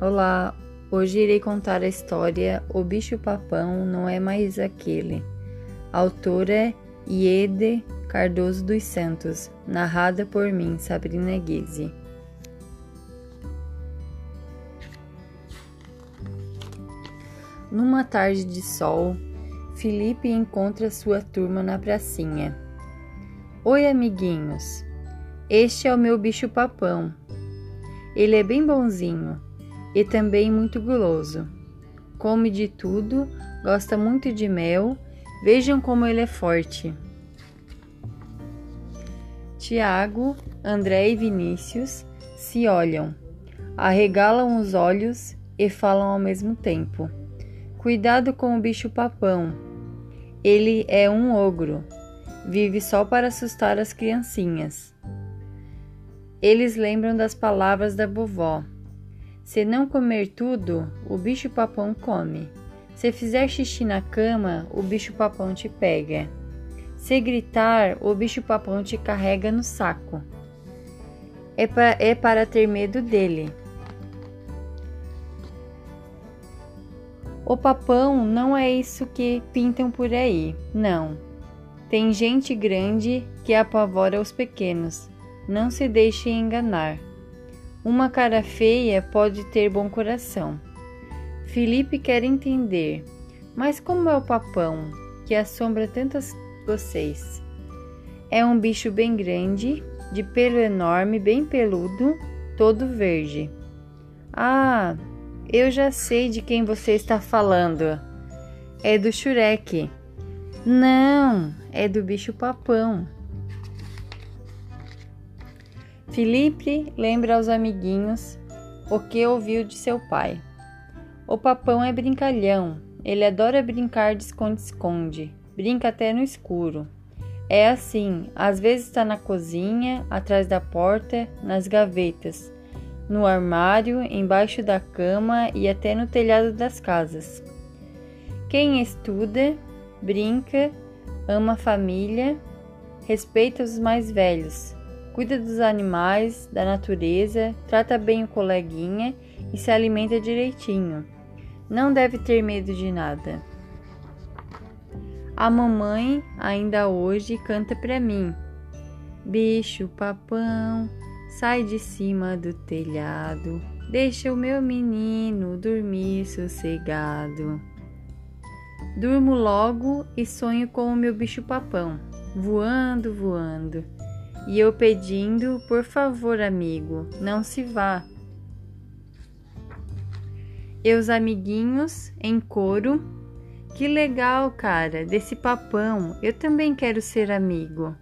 Olá, hoje irei contar a história O Bicho Papão Não É Mais Aquele. Autora é Iede Cardoso dos Santos, narrada por mim, Sabrina Guise. Numa tarde de sol, Felipe encontra sua turma na pracinha. Oi, amiguinhos. Este é o meu bicho papão. Ele é bem bonzinho e também muito guloso. Come de tudo, gosta muito de mel. Vejam como ele é forte. Tiago, André e Vinícius se olham, arregalam os olhos e falam ao mesmo tempo. Cuidado com o bicho papão. Ele é um ogro. Vive só para assustar as criancinhas. Eles lembram das palavras da vovó. Se não comer tudo, o bicho-papão come. Se fizer xixi na cama, o bicho-papão te pega. Se gritar, o bicho-papão te carrega no saco. É, pa é para ter medo dele. O papão não é isso que pintam por aí, não. Tem gente grande que apavora os pequenos. Não se deixe enganar. Uma cara feia pode ter bom coração. Felipe quer entender, mas como é o papão que assombra tantas vocês? É um bicho bem grande, de pelo enorme, bem peludo, todo verde. Ah, eu já sei de quem você está falando. É do Shurek. Não, é do bicho papão. Felipe lembra aos amiguinhos o que ouviu de seu pai. O papão é brincalhão, ele adora brincar de esconde-esconde, brinca até no escuro. É assim, às vezes está na cozinha, atrás da porta, nas gavetas, no armário, embaixo da cama e até no telhado das casas. Quem estuda, brinca, ama a família, respeita os mais velhos, cuida dos animais, da natureza, trata bem o coleguinha e se alimenta direitinho. Não deve ter medo de nada. A mamãe ainda hoje canta para mim: Bicho papão, sai de cima do telhado, deixa o meu menino dormir sossegado. Durmo logo e sonho com o meu bicho papão, voando, voando e eu pedindo, por favor, amigo, não se vá. E os amiguinhos em coro, que legal, cara, desse papão, eu também quero ser amigo.